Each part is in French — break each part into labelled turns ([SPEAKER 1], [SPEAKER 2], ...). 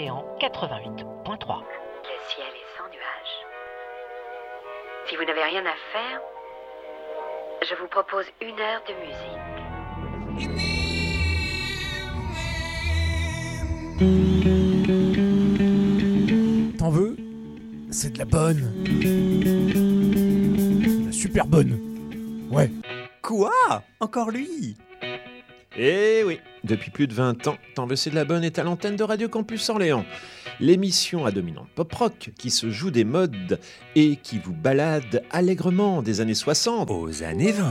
[SPEAKER 1] Orléans 88.3.
[SPEAKER 2] Le ciel est sans nuages. Si vous n'avez rien à faire, je vous propose une heure de
[SPEAKER 3] musique. T'en veux? C'est de la bonne. De la super bonne. Ouais.
[SPEAKER 4] Quoi? Encore lui?
[SPEAKER 5] Eh oui, depuis plus de 20 ans, T'en veux c'est de la bonne est à l'antenne de Radio Campus Orléans. L'émission à dominante pop-rock qui se joue des modes et qui vous balade allègrement des années 60
[SPEAKER 4] aux années 20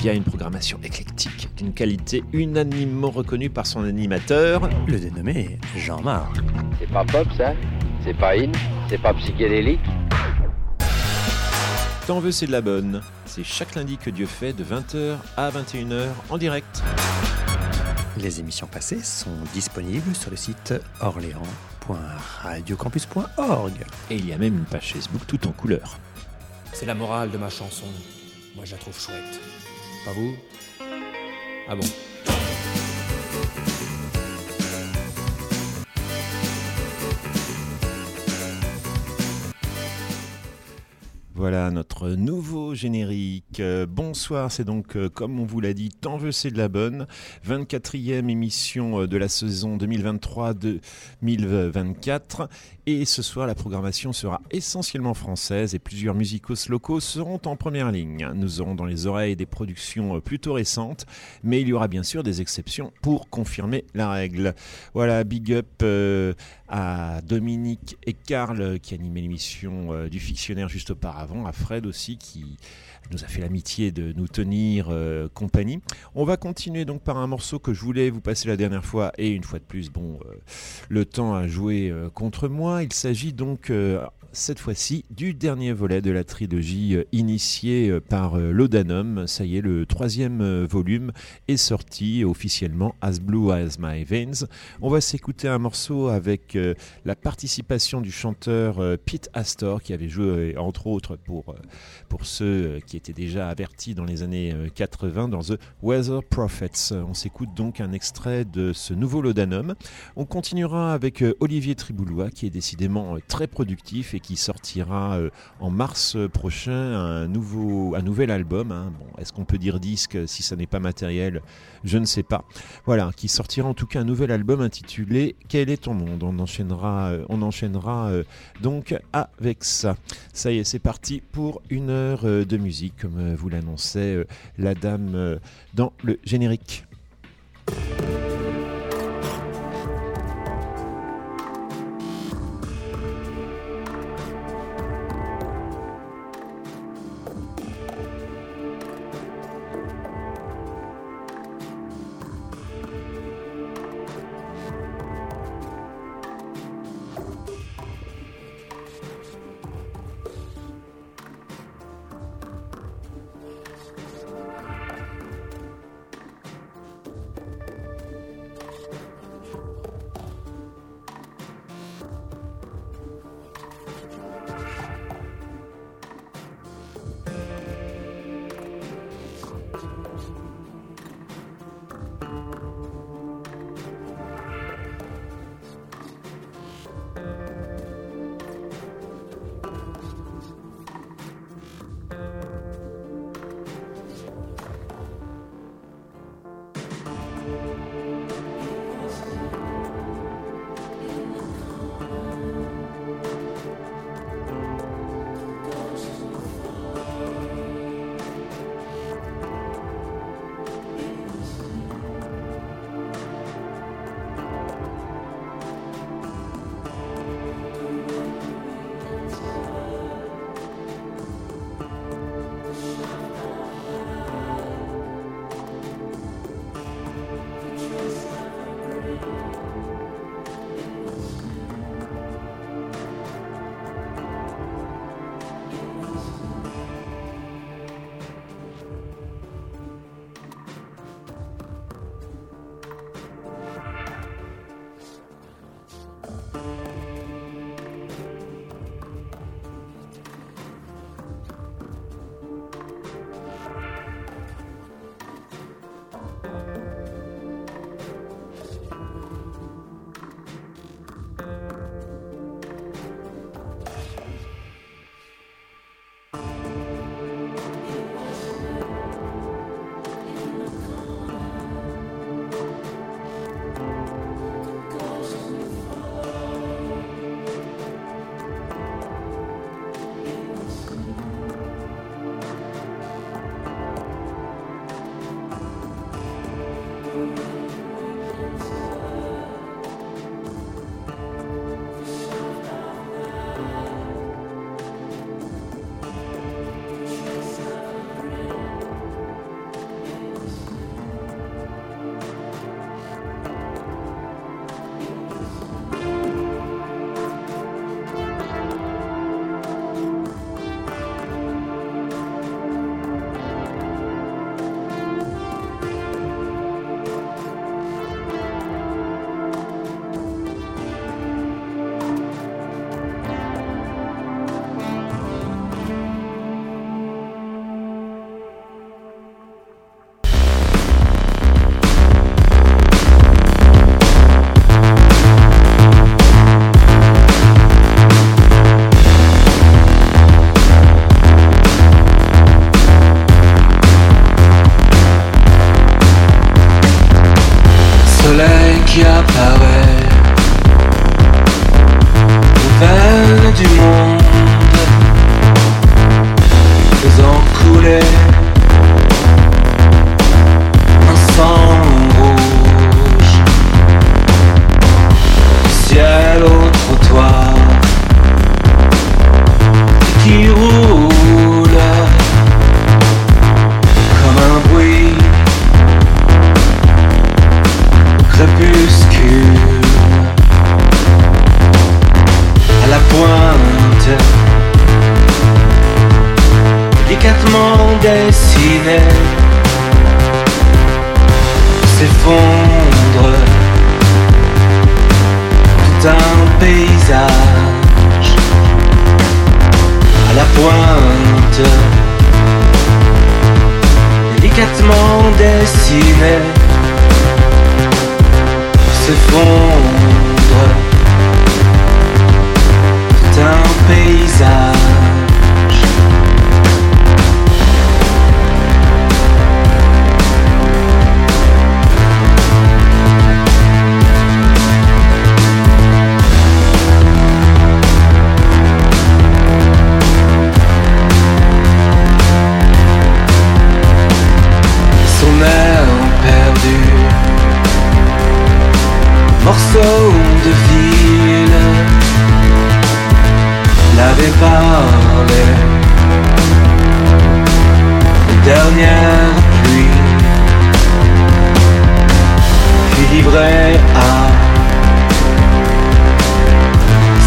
[SPEAKER 5] via une programmation éclectique d'une qualité unanimement reconnue par son animateur,
[SPEAKER 4] le dénommé Jean-Marc.
[SPEAKER 6] C'est pas pop ça? C'est pas in? C'est pas psychédélique?
[SPEAKER 5] T'en veux c'est de la bonne. C'est chaque lundi que Dieu fait de 20h à 21h en direct.
[SPEAKER 4] Les émissions passées sont disponibles sur le site orléans.radiocampus.org.
[SPEAKER 5] Et il y a même une page Facebook tout en couleur.
[SPEAKER 3] C'est la morale de ma chanson. Moi, je la trouve chouette. Pas vous? Ah bon?
[SPEAKER 5] Voilà notre nouveau générique. Euh, bonsoir, c'est donc, euh, comme on vous l'a dit, Tant veux, c'est de la bonne. 24e émission euh, de la saison 2023-2024. Et ce soir, la programmation sera essentiellement française et plusieurs musicos locaux seront en première ligne. Nous aurons dans les oreilles des productions plutôt récentes, mais il y aura bien sûr des exceptions pour confirmer la règle. Voilà, big up euh, à Dominique et Karl qui animaient l'émission euh, du fictionnaire juste auparavant, à Fred aussi qui nous a fait l'amitié de nous tenir euh, compagnie. On va continuer donc par un morceau que je voulais vous passer la dernière fois et une fois de plus, bon, euh, le temps a joué euh, contre moi. Il s'agit donc cette fois-ci du dernier volet de la trilogie initiée par Laudanum. Ça y est, le troisième volume est sorti officiellement As Blue As My Veins. On va s'écouter un morceau avec la participation du chanteur Pete Astor qui avait joué entre autres pour, pour ceux qui était déjà averti dans les années 80 euh, dans The Weather Prophets. On s'écoute donc un extrait de ce nouveau Laudanum. On continuera avec euh, Olivier Triboulois qui est décidément euh, très productif et qui sortira en mars prochain un, nouveau, un nouvel album. Hein. Bon, Est-ce qu'on peut dire disque si ça n'est pas matériel? Je ne sais pas. Voilà, qui sortira en tout cas un nouvel album intitulé Quel est ton monde? On enchaînera, on enchaînera donc avec ça. Ça y est, c'est parti pour une heure de musique comme euh, vous l'annonçait euh, la dame euh, dans le générique.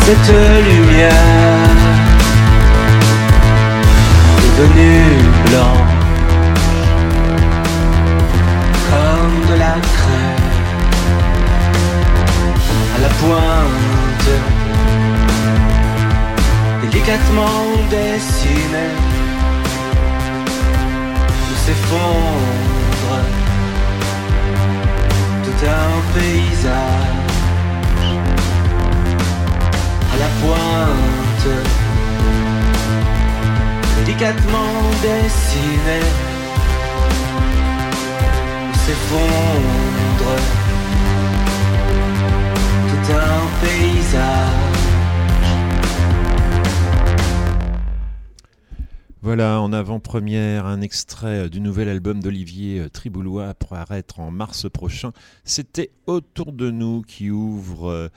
[SPEAKER 7] Cette lumière. Devenue blanche comme de la crème. La pointe, délicatement dessinée, s'effondre. Tout un paysage la pointe, délicatement dessiné, s'effondre un paysage.
[SPEAKER 5] Voilà, en avant-première, un extrait du nouvel album d'Olivier Triboulois pour apparaître en mars prochain. C'était Autour de nous qui ouvre euh,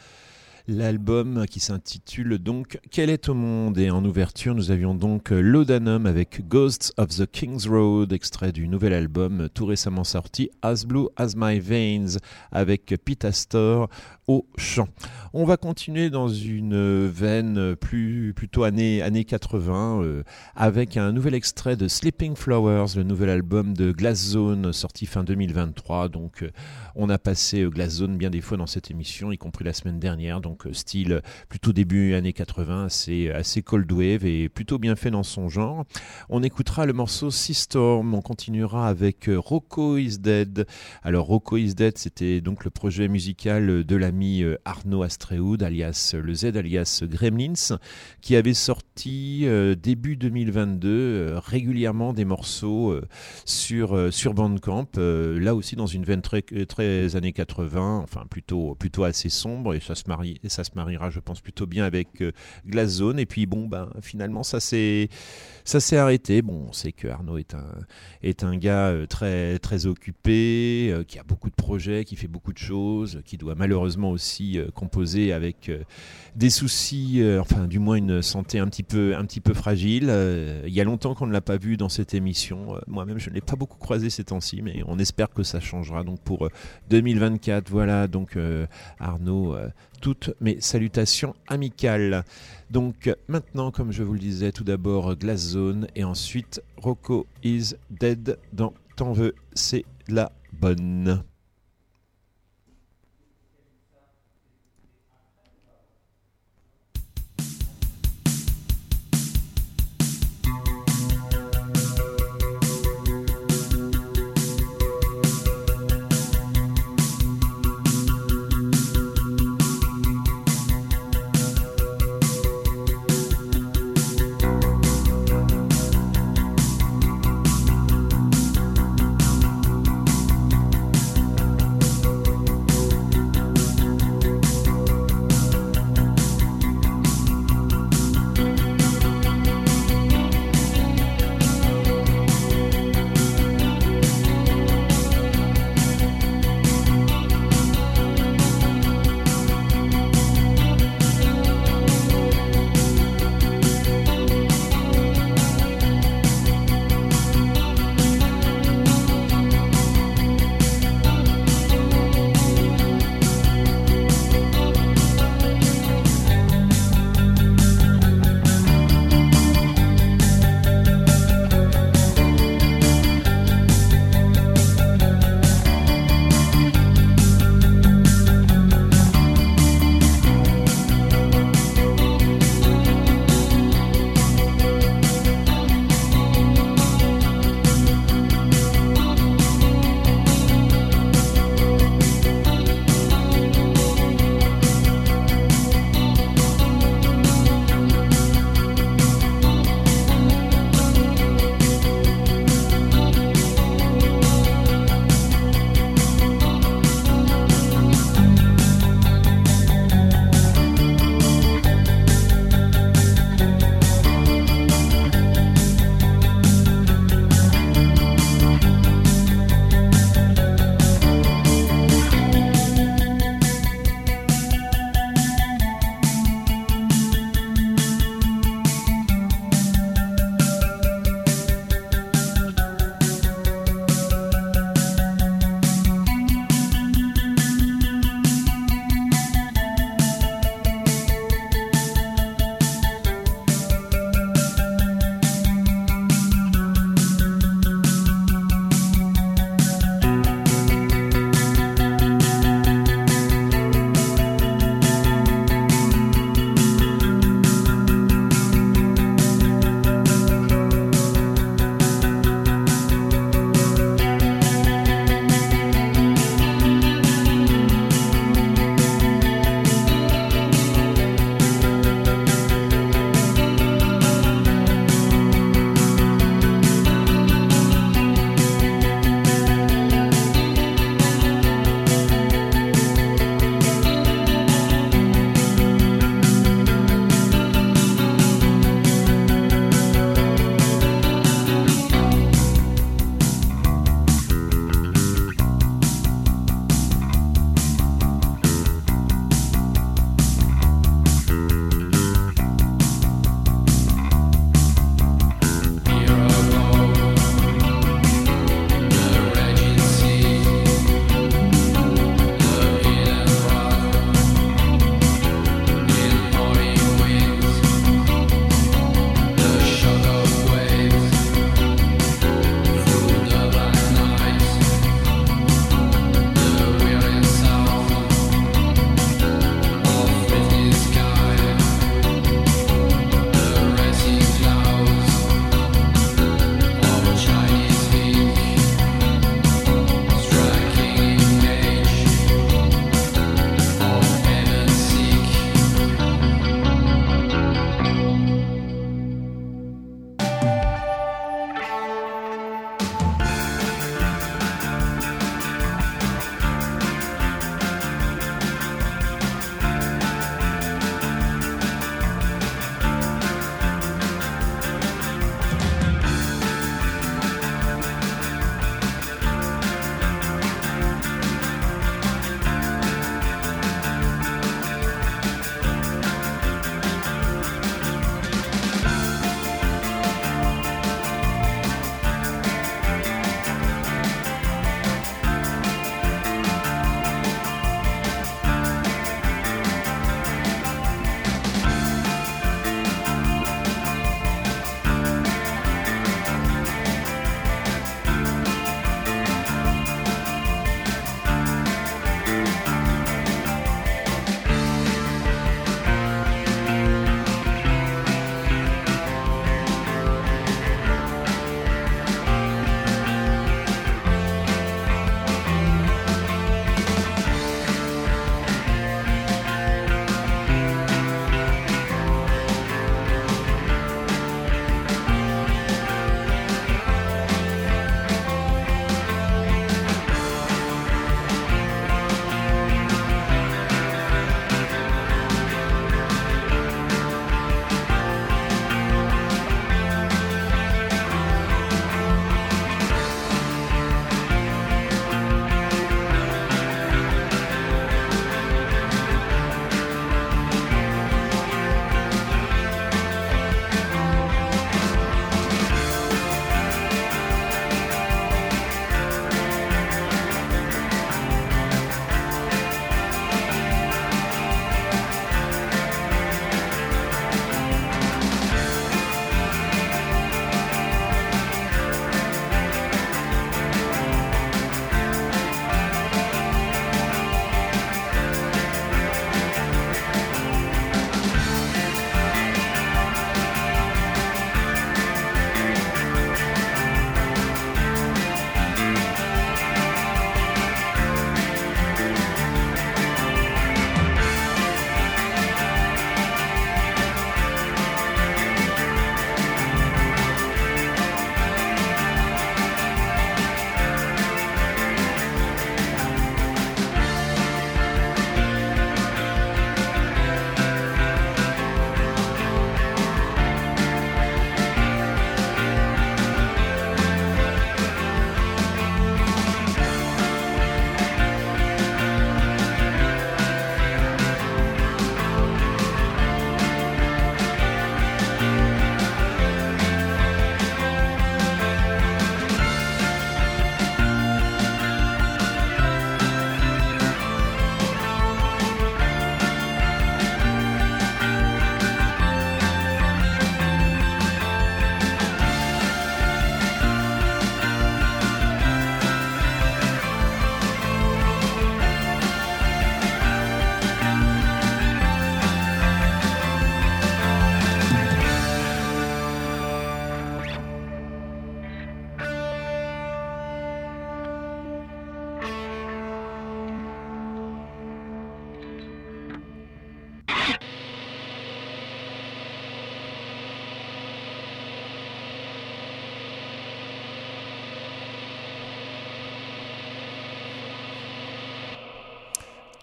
[SPEAKER 5] L'album qui s'intitule donc Quel est au monde? Et en ouverture, nous avions donc Laudanum avec Ghosts of the King's Road, extrait du nouvel album tout récemment sorti As Blue as My Veins avec Pete Astor au chant. On va continuer dans une veine plus plutôt années années 80 euh, avec un nouvel extrait de Sleeping Flowers, le nouvel album de Glass Zone sorti fin 2023. Donc euh, on a passé euh, Glass Zone bien des fois dans cette émission, y compris la semaine dernière. Donc euh, style plutôt début années 80, assez, assez cold wave et plutôt bien fait dans son genre. On écoutera le morceau Sea on continuera avec euh, Rocco is Dead. Alors Rocco is Dead, c'était donc le projet musical de l'ami Arnaud Astreoud, alias le Z, alias Gremlins, qui avait sorti début 2022 régulièrement des morceaux sur, sur Bandcamp, là aussi dans une veine très, très années 80, enfin plutôt, plutôt assez sombre, et ça se marie, ça se mariera, je pense, plutôt bien avec euh, Glass Zone. Et puis bon, ben finalement, ça s'est arrêté. Bon, on sait que Arnaud est un est un gars euh, très très occupé, euh, qui a beaucoup de projets, qui fait beaucoup de choses, qui doit malheureusement aussi composer avec des soucis, enfin du moins une santé un petit peu un petit peu fragile. il y a longtemps qu'on ne l'a pas vu dans cette émission. Moi-même, je ne l'ai pas beaucoup croisé ces temps-ci, mais on espère que ça changera. Donc pour 2024, voilà. Donc Arnaud toutes mes salutations amicales. Donc maintenant, comme je vous le disais, tout d'abord Glass Zone et ensuite Rocco is Dead dans T'en veux, c'est la bonne.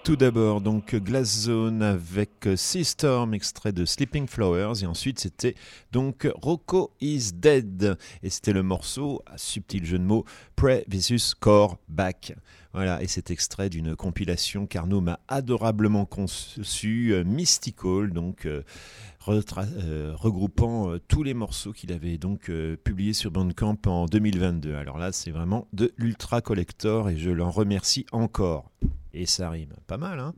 [SPEAKER 5] Tout d'abord, donc Glass Zone avec Sea Storm, extrait de Sleeping Flowers, et ensuite c'était donc Rocco is Dead, et c'était le morceau, subtil jeu de mots, Prey vs Core Back. Voilà, et cet extrait d'une compilation qu'Arnaud m'a adorablement conçu, euh, Mystical, donc euh, euh, regroupant tous les morceaux qu'il avait donc publiés sur Bandcamp en 2022. Alors là, c'est vraiment de l'ultra collector et je l'en remercie encore et ça rime pas mal. Hein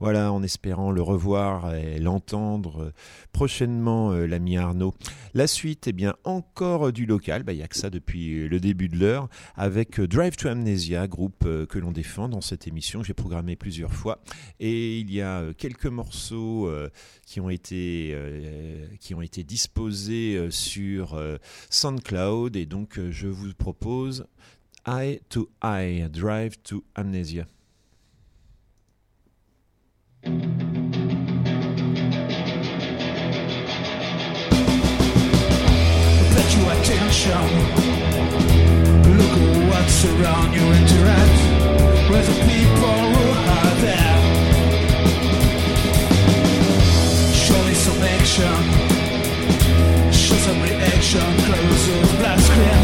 [SPEAKER 5] voilà, en espérant le revoir et l'entendre prochainement, euh, l'ami Arnaud. La suite, eh bien, encore du local, bah, il n'y a que ça depuis le début de l'heure, avec Drive to Amnesia, groupe euh, que l'on défend dans cette émission, j'ai programmé plusieurs fois, et il y a euh, quelques morceaux qui, ont été, qui ont été disposés sur SoundCloud, et donc je vous propose Eye to Eye, Drive to Amnesia. Your attention. Look at what's around you, interact with the people who are there. Show me some action. Show some reaction. Close those black screen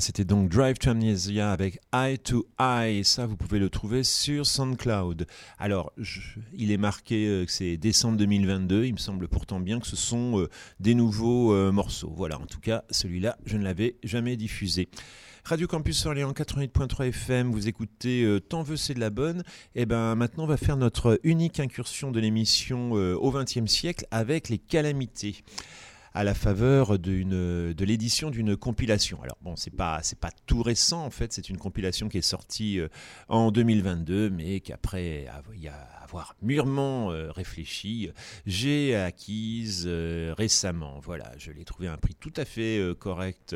[SPEAKER 5] c'était donc Drive to Amnesia avec Eye to Eye. Ça, vous pouvez le trouver sur SoundCloud. Alors, il est marqué euh, que c'est décembre 2022. Il me semble pourtant bien que ce sont euh, des nouveaux euh, morceaux. Voilà, en tout cas, celui-là, je ne l'avais jamais diffusé. Radio Campus Orléans 88.3 FM, vous écoutez Tant veut c'est de la bonne. Et eh ben maintenant on va faire notre unique incursion de l'émission au XXe siècle avec les calamités. À la faveur de l'édition d'une compilation. Alors bon, c'est pas c'est pas tout récent en fait, c'est une compilation qui est sortie euh, en 2022, mais qu'après il y a avoir mûrement euh, réfléchi, j'ai acquise euh, récemment. Voilà, je l'ai trouvé à un prix tout à fait euh, correct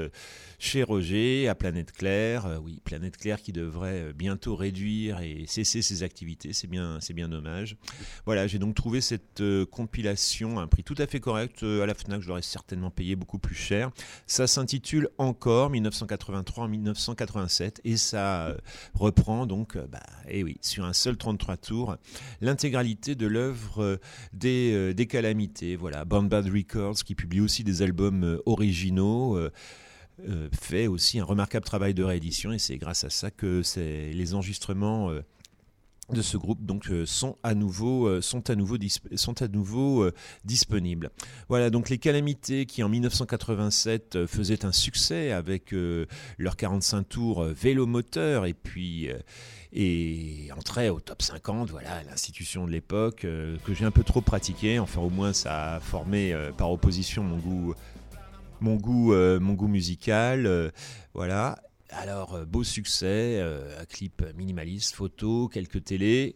[SPEAKER 5] chez Roger, à Planète Claire. oui, Planète Claire qui devrait bientôt réduire et cesser ses activités. C'est bien, c'est bien dommage. Voilà, j'ai donc trouvé cette compilation à un prix tout à fait correct. à la FNAC, je l'aurais certainement payé beaucoup plus cher. Ça s'intitule Encore 1983-1987 et ça reprend donc, bah, et eh oui, sur un seul 33 tours, l'intégralité de l'œuvre euh, des, euh, des, Calamités. Voilà, Band Bad Records qui publie aussi des albums euh, originaux. fait aussi un remarquable travail de réédition et c'est grâce à ça que les enregistrements de ce groupe donc sont à nouveau sont à nouveau sont à nouveau disponibles. Voilà donc les calamités qui en 1987 faisaient un succès avec leur 45 tours vélo moteur et puis et entrait au top 50, voilà, l'institution de l'époque, euh, que j'ai un peu trop pratiqué, enfin au moins ça a formé euh, par opposition mon goût, mon goût, euh, mon goût musical, voilà. Alors, beau succès, un clip minimaliste, photo, quelques télés,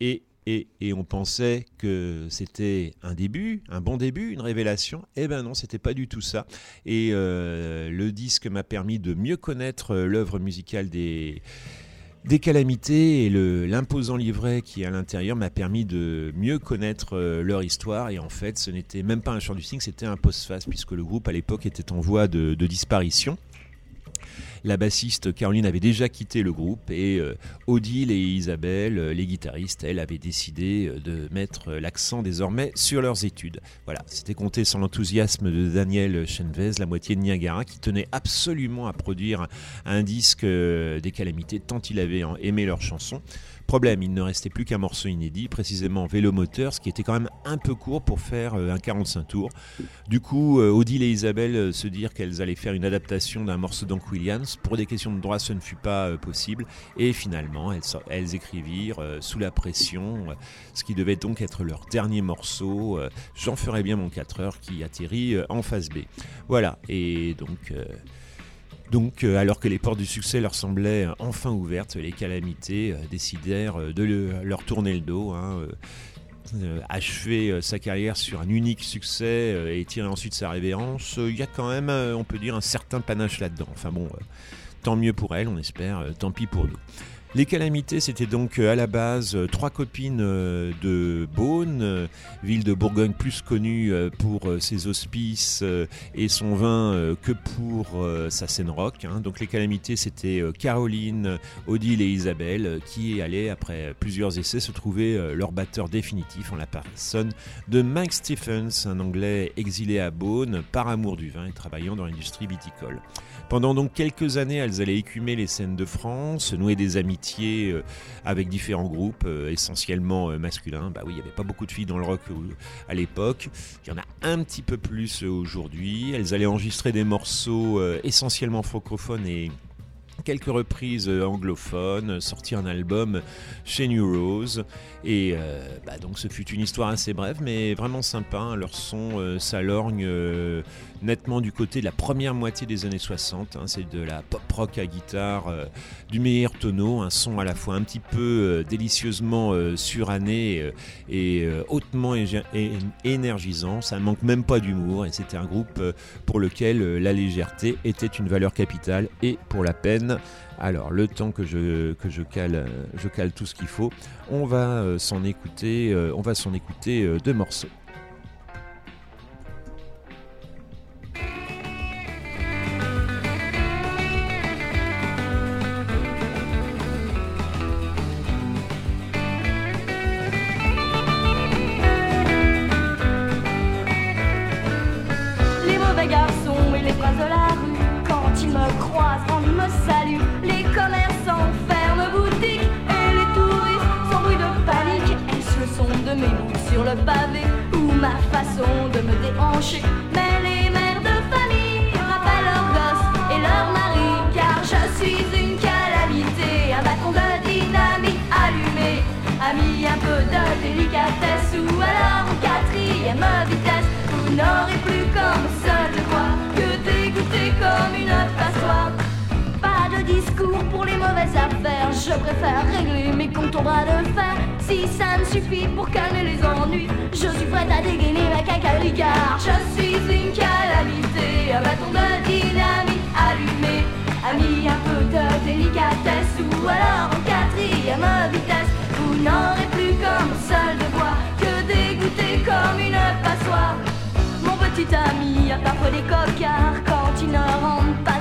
[SPEAKER 5] et, et, et on pensait que c'était un début, un bon début, une révélation. Eh ben non, c'était pas du tout ça. Et le disque m'a permis de mieux connaître l'œuvre musicale des des calamités et l'imposant livret qui est à l'intérieur m'a permis de mieux connaître euh, leur histoire. Et en fait, ce n'était même pas un chant du cygne, c'était un post-face, puisque le groupe à l'époque était en voie de disparition. La bassiste Caroline avait déjà quitté le groupe et euh, Odile et Isabelle, euh, les guitaristes, elles avaient décidé euh, de mettre l'accent désormais sur leurs études. Voilà, c'était compté sans l'enthousiasme de Daniel Chenvez, la moitié de Niagara, qui tenait absolument à produire un disque des calamités tant il avait aimé leurs chansons. Problème, il ne restait plus qu'un morceau inédit, précisément Vélomoteur, ce qui était quand même un peu court pour faire euh, un 45 tours. Du coup, euh, Odile et Isabelle euh, se dirent qu'elles allaient faire une adaptation d'un morceau d'Hank Williams. Pour des questions de droit, ce ne fut pas possible. Et finalement, elles, écrivirent sous la pression ce qui devait donc être leur dernier morceau, J'en ferai bien mon 4 heures, qui atterrit en phase B. Voilà, et donc... Donc, euh, alors que les portes du succès leur semblaient enfin ouvertes, les calamités euh, décidèrent euh, de leur tourner le dos. Hein, achever sa carrière sur un unique succès et tirer ensuite sa révérence, il y a quand même, on peut dire, un certain panache là-dedans. Enfin bon, tant mieux pour elle, on espère, tant pis pour nous. Les calamités, c'était donc euh, à la base euh, trois copines euh, de Beaune, ville de Bourgogne plus connue pour ses hospices et son vin que pour sa scène rock. Hein. Donc les calamités, c'était Caroline, Odile et Isabelle qui allaient, après plusieurs essais, se trouver leur batteur définitif en la personne de Mike Stephens, un Anglais exilé à Beaune par amour du vin et travaillant dans l'industrie viticole. Pendant donc quelques années, elles allaient écumer les scènes de France, nouer des amitiés euh, avec différents groupes, euh, essentiellement euh, masculins. Bah oui, il n'y avait pas beaucoup de filles dans le rock à l'époque. Il y en a un petit peu plus aujourd'hui. Elles allaient enregistrer des morceaux essentiellement francophones et quelques reprises anglophones, sortir un album chez New Rose. Et bah donc ce fut une histoire assez brève, mais vraiment sympa. Hein. Leur son s'alorgne nettement du côté de la première moitié des années 60. Hein, c'est de la pop rock à guitare euh, du meilleur tonneau, un son à la fois un petit peu euh, délicieusement euh, suranné et hautement énergisant. Ça ne manque même pas d'humour et c'était un groupe pour lequel la légèreté était une valeur capitale et pour la peine. Alors, le temps que je, cale, je cale tout ce qu'il faut, on va s'en écouter, on va s'en écouter deux morceaux.
[SPEAKER 8] le pavé ou ma façon de me déhancher. Mais les mères de famille rappellent leurs gosses et leurs maris, car je suis une calamité, un bâton de dynamite allumé, ami un peu de délicatesse ou alors en quatrième vitesse. Vous n'aurez plus comme seul droit que d'écouter comme une passoire. Pas de discours pour les mauvaises affaires je préfère régler mes comptes au bras de fer. Si ça ne suffit pour calmer les ennuis, je suis prête à dégainer ma cacaricar. Je suis une calamité, un bâton de dynamite allumé. Ami un peu de délicatesse ou alors en quatrième vitesse. Vous n'aurez plus comme seul devoir que dégoûter comme une passoire. Mon petit ami a parfois des cocards quand il ne rentre pas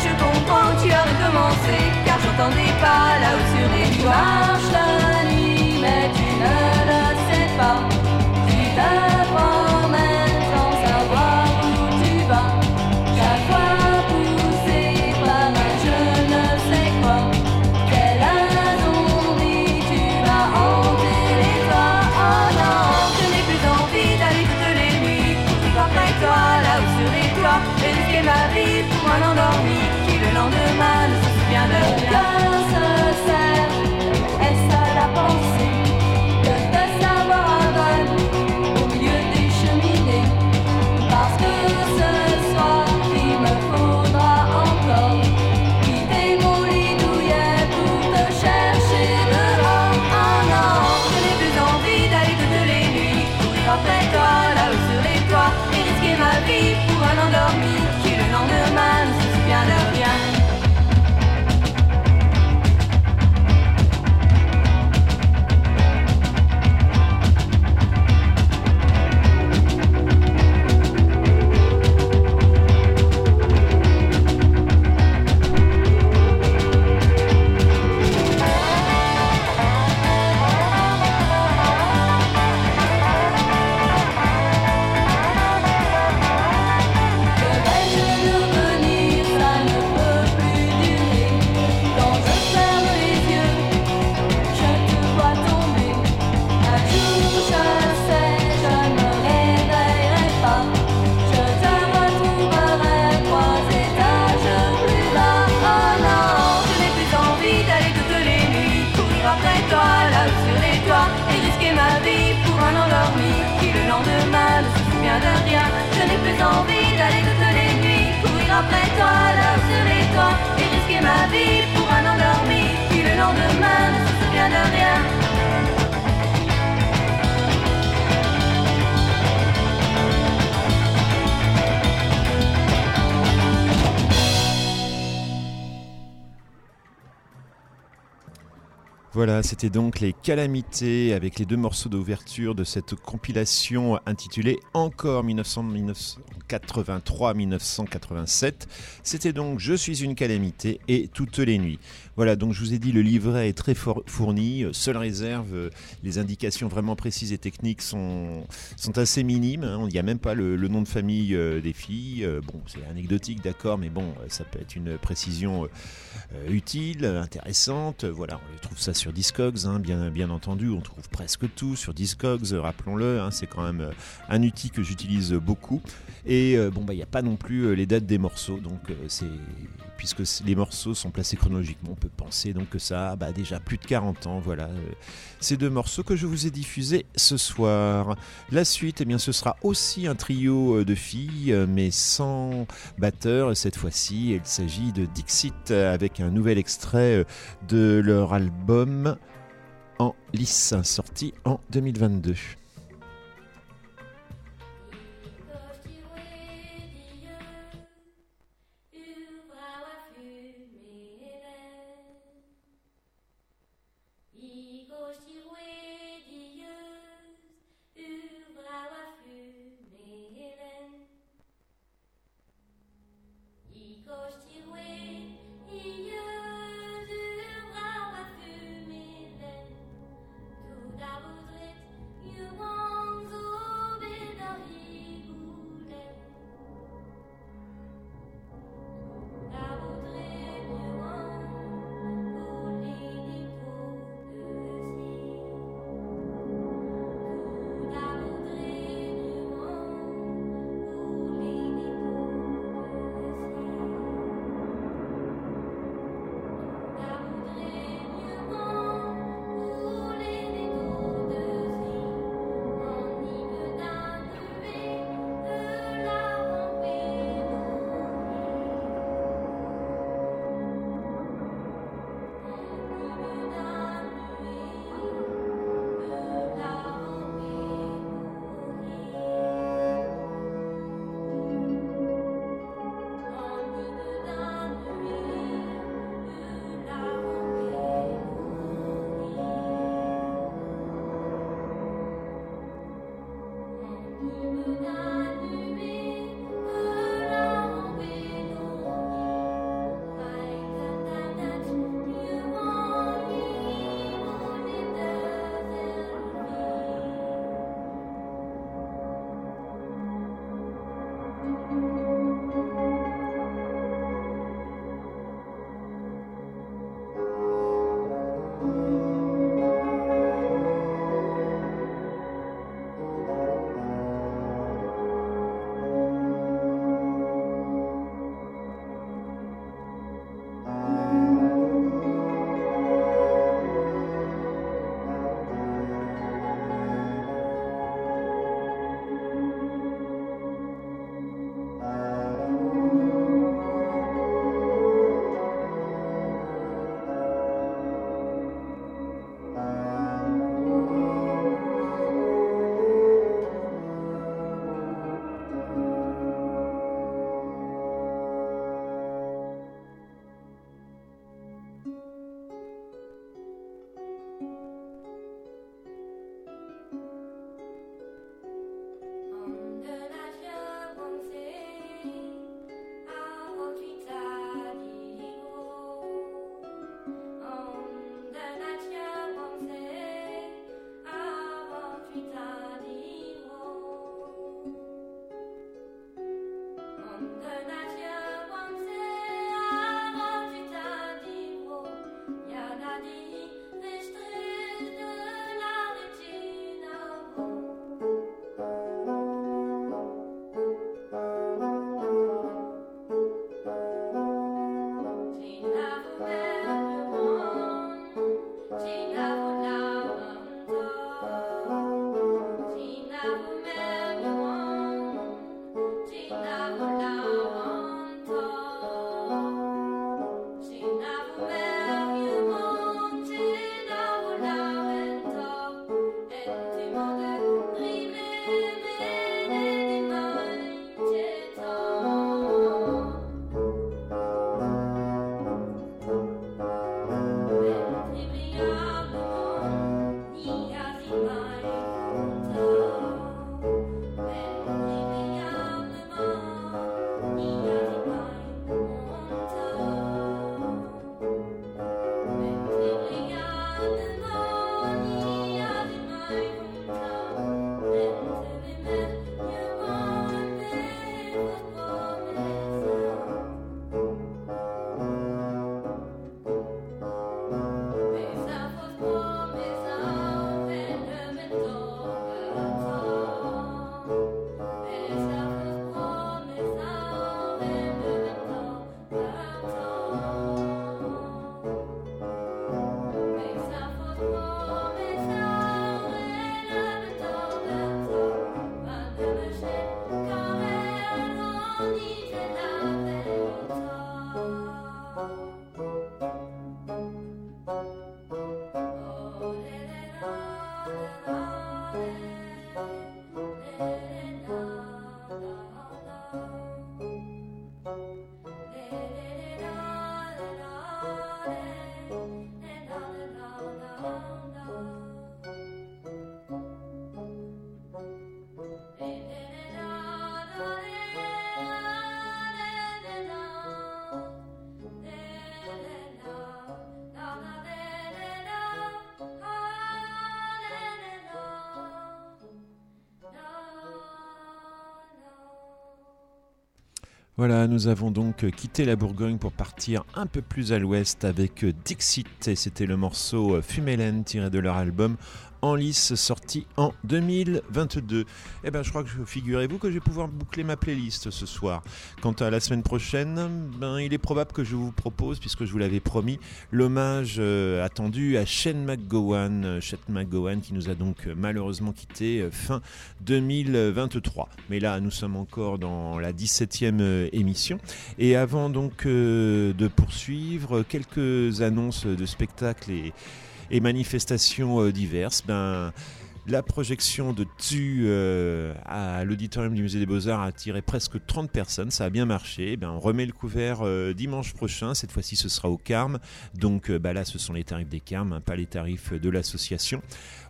[SPEAKER 8] je comprends, tu as recommencé, car j'entendais pas là-haut sur les nuages toi, là sur les toits et risquer ma vie pour un endormi qui le lendemain ne se souvient de rien. Je n'ai plus envie d'aller toutes les nuits courir après toi, là sur les toits et risquer ma vie pour un endormi qui le lendemain ne se souvient de rien.
[SPEAKER 5] Voilà, c'était donc les calamités avec les deux morceaux d'ouverture de cette compilation intitulée Encore 1983-1987. C'était donc Je suis une calamité et Toutes les nuits. Voilà, donc je vous ai dit, le livret est très fourni. Seule réserve, les indications vraiment précises et techniques sont, assez minimes. hein. Il n'y a même pas le, nom de famille euh, des filles. Euh, bon, c'est anecdotique, d'accord, mais bon, ça peut être une précision euh, utile, intéressante. Voilà, on trouve ça
[SPEAKER 9] Discogs, hein, bien, bien entendu, on trouve presque tout sur Discogs, rappelons-le, hein, c'est quand même euh, un outil que j'utilise beaucoup. Et euh, bon, bah, il n'y a pas non plus euh, les dates des morceaux, donc c'est puisque les morceaux sont placés chronologiquement, on peut penser donc que ça a bah, déjà plus de 40 ans. Voilà, ces deux morceaux que je vous ai diffusés ce soir. La suite, eh bien, ce sera aussi un trio de filles, mais sans batteur. Cette fois-ci, il s'agit de Dixit avec un nouvel extrait de leur album en lice, sorti en 2022.
[SPEAKER 5] Voilà, nous avons donc quitté la Bourgogne pour partir un peu plus à l'ouest avec Dixit et c'était le morceau Fumelen tiré de leur album en lice sorti en 2022. Eh ben, je crois que figurez-vous que je vais pouvoir boucler ma playlist ce soir. Quant à la semaine prochaine, ben, il est probable que je vous propose, puisque je vous l'avais promis, l'hommage euh, attendu à Shane McGowan, euh, Shane McGowan qui nous a donc euh, malheureusement quitté fin 2023. Mais là, nous sommes encore dans la 17e émission. Et avant donc de poursuivre, quelques annonces de spectacles et et manifestations euh, diverses. Ben, la projection de Tu euh, à l'auditorium du musée des Beaux-Arts a attiré presque 30 personnes, ça a bien marché. Ben, on remet le couvert euh, dimanche prochain, cette fois-ci ce sera au Carme. Donc bah là ce sont les tarifs des Carmes, hein, pas les tarifs de l'association.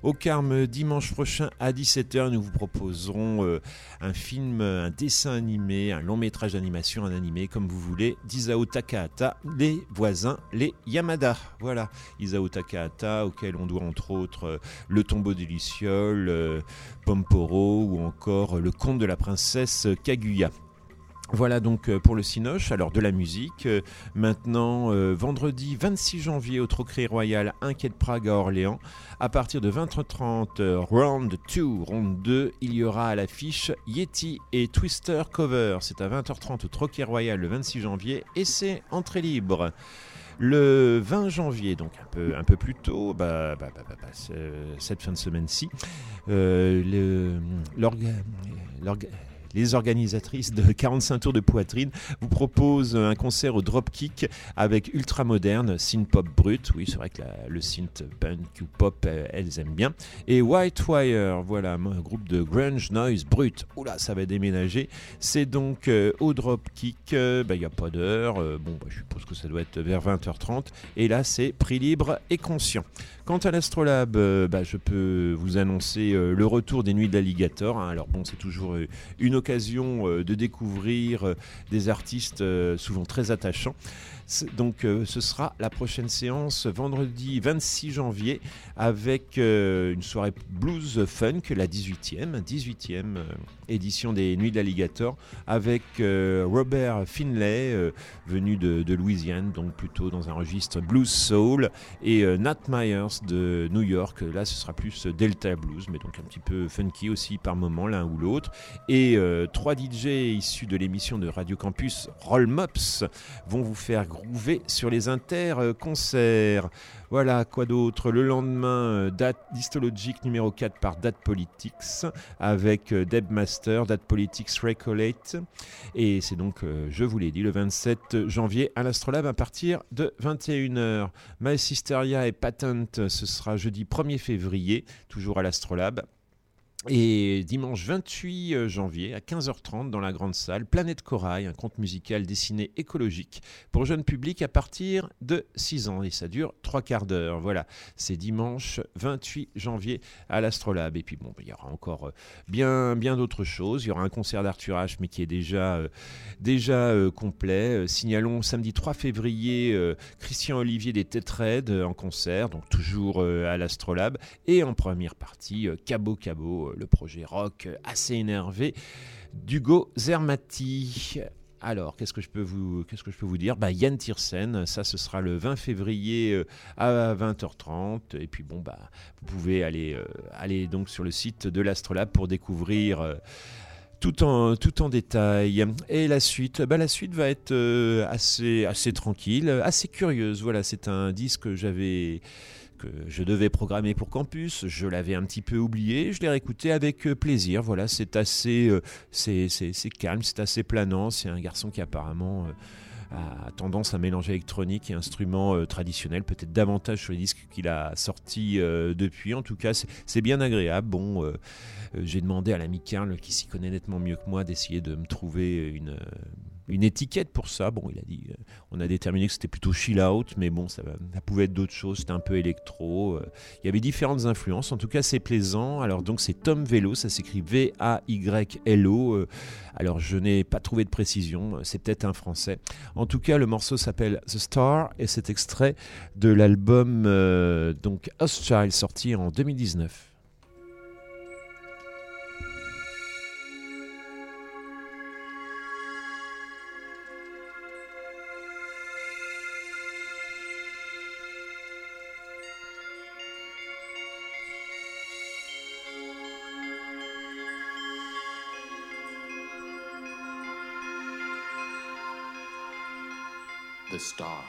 [SPEAKER 5] Au Carme, dimanche prochain à 17h, nous vous proposerons euh, un film, un dessin animé, un long métrage d'animation, un animé, comme vous voulez, d'Isao Takahata, Les voisins, les Yamada. Voilà, Isao Takahata, auquel on doit entre autres euh, Le tombeau des Lucioles, euh, Pomporo ou encore Le conte de la princesse Kaguya. Voilà donc euh, pour le Cinoche, alors de la musique. Euh, maintenant, euh, vendredi 26 janvier au Troquet Royal, un quai de Prague à Orléans. À partir de 20h30, round 2, round 2, il y aura à l'affiche Yeti et Twister Cover. C'est à 20h30 au Troquet Royal le 26 janvier et c'est entrée libre. Le 20 janvier, donc un peu, un peu plus tôt, bah, bah, bah, cette fin de semaine-ci, euh, les organisatrices de 45 tours de poitrine vous proposent un concert au Dropkick avec ultra moderne, synth pop brut. Oui, c'est vrai que le synth pop, elles aiment bien. Et White Wire, voilà, un groupe de grunge noise brut. Oula, ça va déménager. C'est donc euh, au Dropkick. Euh, bah, il n'y a pas d'heure. Euh, bon, bah, je suppose que ça doit être vers 20h30. Et là, c'est prix libre et conscient. Quant à l'Astrolabe, bah, je peux vous annoncer le retour des Nuits de l'Alligator. Hein. Alors bon, c'est toujours une occasion euh, de découvrir euh, des artistes euh, souvent très attachants. Donc ce sera la prochaine séance vendredi 26 janvier avec une soirée blues funk, la 18e, 18e édition des Nuits de l'Alligator avec Robert Finlay venu de, Louisiane, donc plutôt dans un registre blues soul et Nat Myers de New York, là ce sera plus Delta Blues mais donc un petit peu funky aussi par moment l'un ou l'autre et trois DJ issus de l'émission de Radio Campus Roll Mops vont vous faire groover sur les inter-concerts. Voilà, quoi d'autre? Le lendemain, euh, date histologique numéro 4 par Date Politics avec euh, Deb Master, Date Politics Recollate. Et c'est donc, euh, je vous l'ai dit, le 27 janvier à l'Astrolabe à partir de 21h. My Sisteria et Patent, ce sera jeudi 1er février, toujours à l'Astrolabe. Et dimanche 28 euh, janvier à 15h30 dans la grande salle, Planète Corail, un conte musical dessiné écologique pour jeune public à partir de 6 ans. Et ça dure 3 quarts d'heure. Voilà, c'est dimanche 28 janvier à l'Astrolabe. Et puis bon, il y aura encore euh, bien, bien d'autres choses. Il y aura un concert d'Arthur H, mais qui est déjà, euh, déjà complet. signalons samedi 3 février Christian Olivier des Tétraides en concert, donc toujours à l'Astrolabe. Et en première partie, Cabo Cabo le projet rock assez énervé d'Hugo Zermati. Alors, qu'est-ce que je peux vous, qu'est-ce que je peux vous dire? Bah, Yann Tiersen, ça ce sera le 20 février euh, à 20h30. Et puis bon, bah, vous pouvez aller, euh, aller donc sur le site de l'Astrolabe pour découvrir euh, tout en, tout en détail. Et la suite, bah, la suite va être assez, assez tranquille, assez curieuse. Voilà, c'est un disque que j'avais je devais programmer pour Campus. Je l'avais un petit peu oublié. Je l'ai réécouté avec euh, plaisir. Voilà, c'est assez, euh, c'est calme, c'est assez planant. C'est un garçon qui apparemment euh, a tendance à mélanger électronique et instruments traditionnels, peut-être davantage sur les disques qu'il a sortis depuis. En tout cas, c'est bien agréable. Bon, j'ai demandé à l'ami Karl, qui s'y connaît nettement mieux que moi, d'essayer de me trouver une une étiquette pour ça. Bon, il a dit, euh, on a déterminé que c'était plutôt chill out, mais bon, ça, pouvait être d'autres choses. C'était un peu électro. Euh. il y avait différentes influences. En tout cas, c'est plaisant. Alors donc, c'est Tom Vélo. Ça s'écrit V-A-Y-L-O. Euh. alors, je n'ai pas trouvé de précision. C'est peut-être un français. En tout cas, le morceau s'appelle The Star et c'est extrait de l'album donc Child sorti en 2019.
[SPEAKER 10] Star.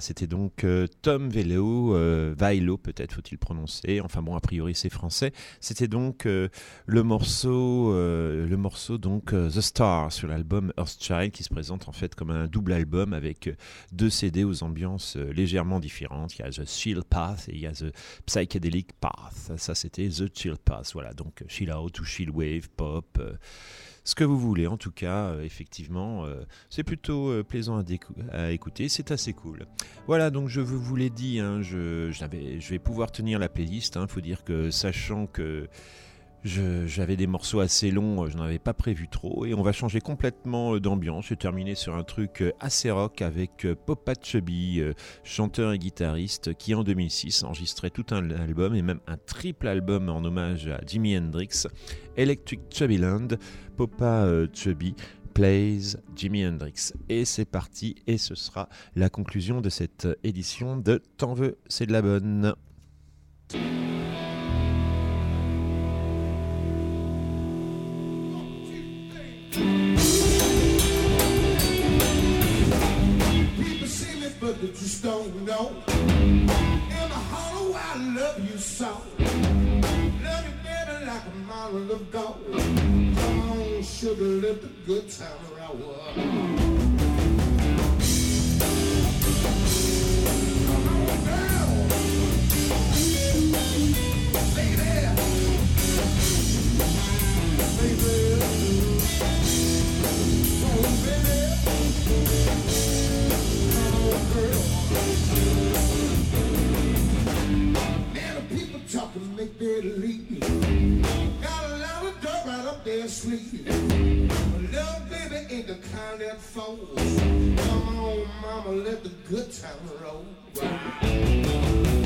[SPEAKER 5] C'était donc euh, Tom Velo, euh, Vailo peut-être faut-il prononcer. Enfin bon, a priori c'est français. C'était donc euh, le morceau, euh, le morceau donc The Star sur l'album Earthchild qui se présente en fait comme un double album avec deux CD aux ambiances légèrement différentes. Il y a The Chill Path et il y a The Psychedelic Path. Ça c'était The Chill Path. Voilà, donc chill out ou chill wave, pop. Ce que vous voulez, en tout cas, euh, effectivement, euh, c'est plutôt euh, plaisant à, écouter, c'est assez cool. Voilà, donc je vous, l'ai dit, hein, je, vais pouvoir tenir la playlist. Il faut dire que, sachant que j'avais des morceaux assez longs, euh, je n'en avais pas prévu trop, et on va changer complètement euh, d'ambiance. Vais terminer sur un truc euh, assez rock avec Popa Chubby, chanteur et guitariste, qui en 2006 enregistrait tout un album, et même un triple album en hommage à Jimi Hendrix, Electric Chubbyland, Popa Chubby plays Jimi Hendrix. Et c'est parti, et ce sera la conclusion de cette édition de T'en veux, c'est de la bonne.
[SPEAKER 11] But they just don't know. In the hollow, I love you so. Love you, baby, like a model of gold. Come on, sugar, let the good time roll. Baby. Oh, baby. Man, the people make their leave. Got a lot of dirt right up. But little baby ain't the kind that folds. Come on, mama, let the good time roll. when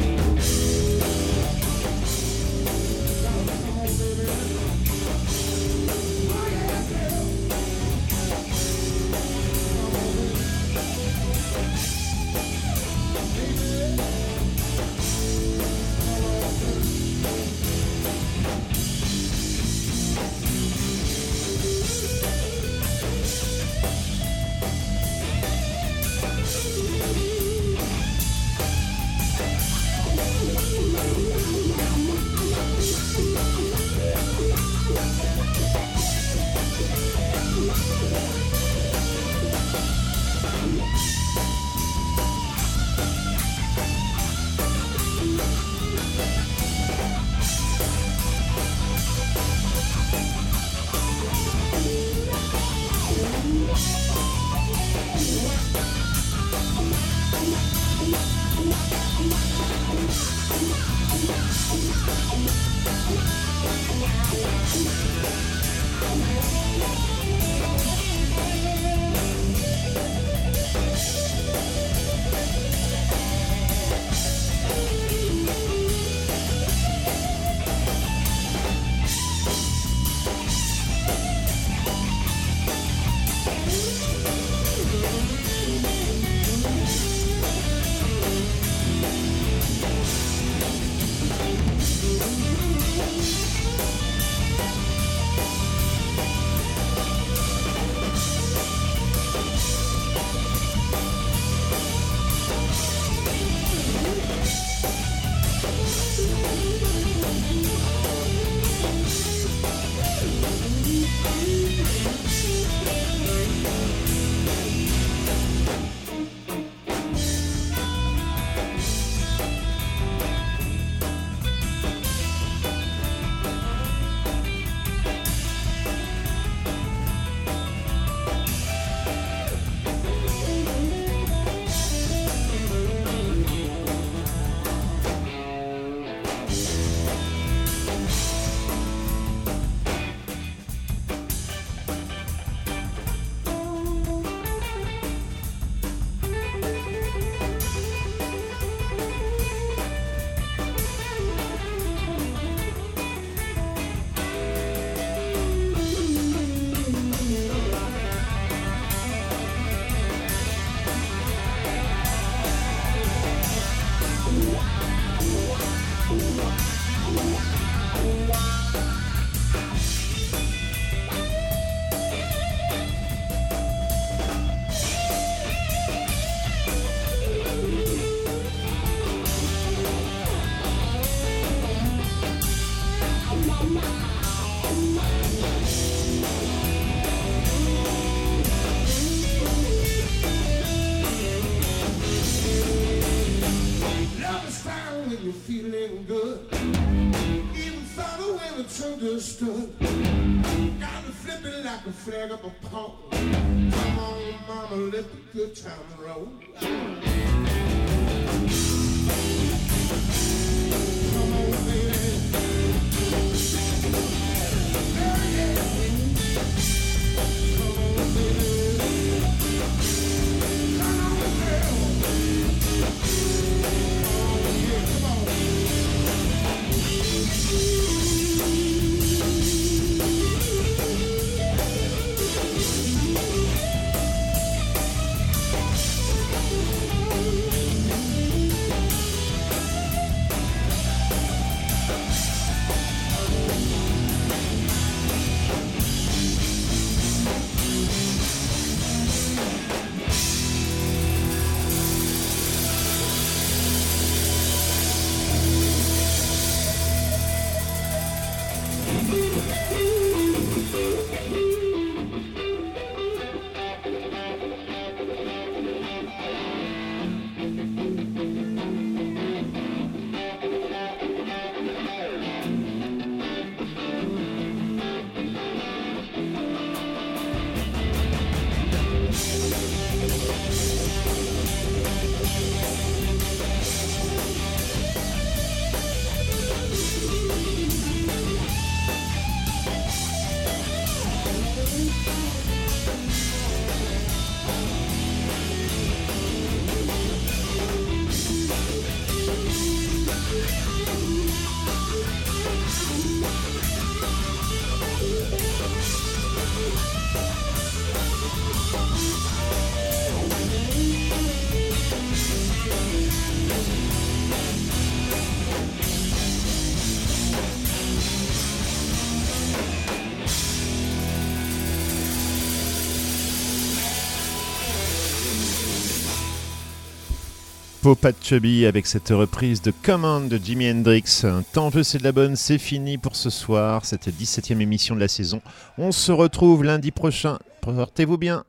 [SPEAKER 5] Popa Chubby avec cette reprise de Command de Jimi Hendrix. Tant veut c'est de la bonne, c'est fini pour ce soir. Cette 17e émission de la saison. On se retrouve lundi prochain. Portez-vous bien.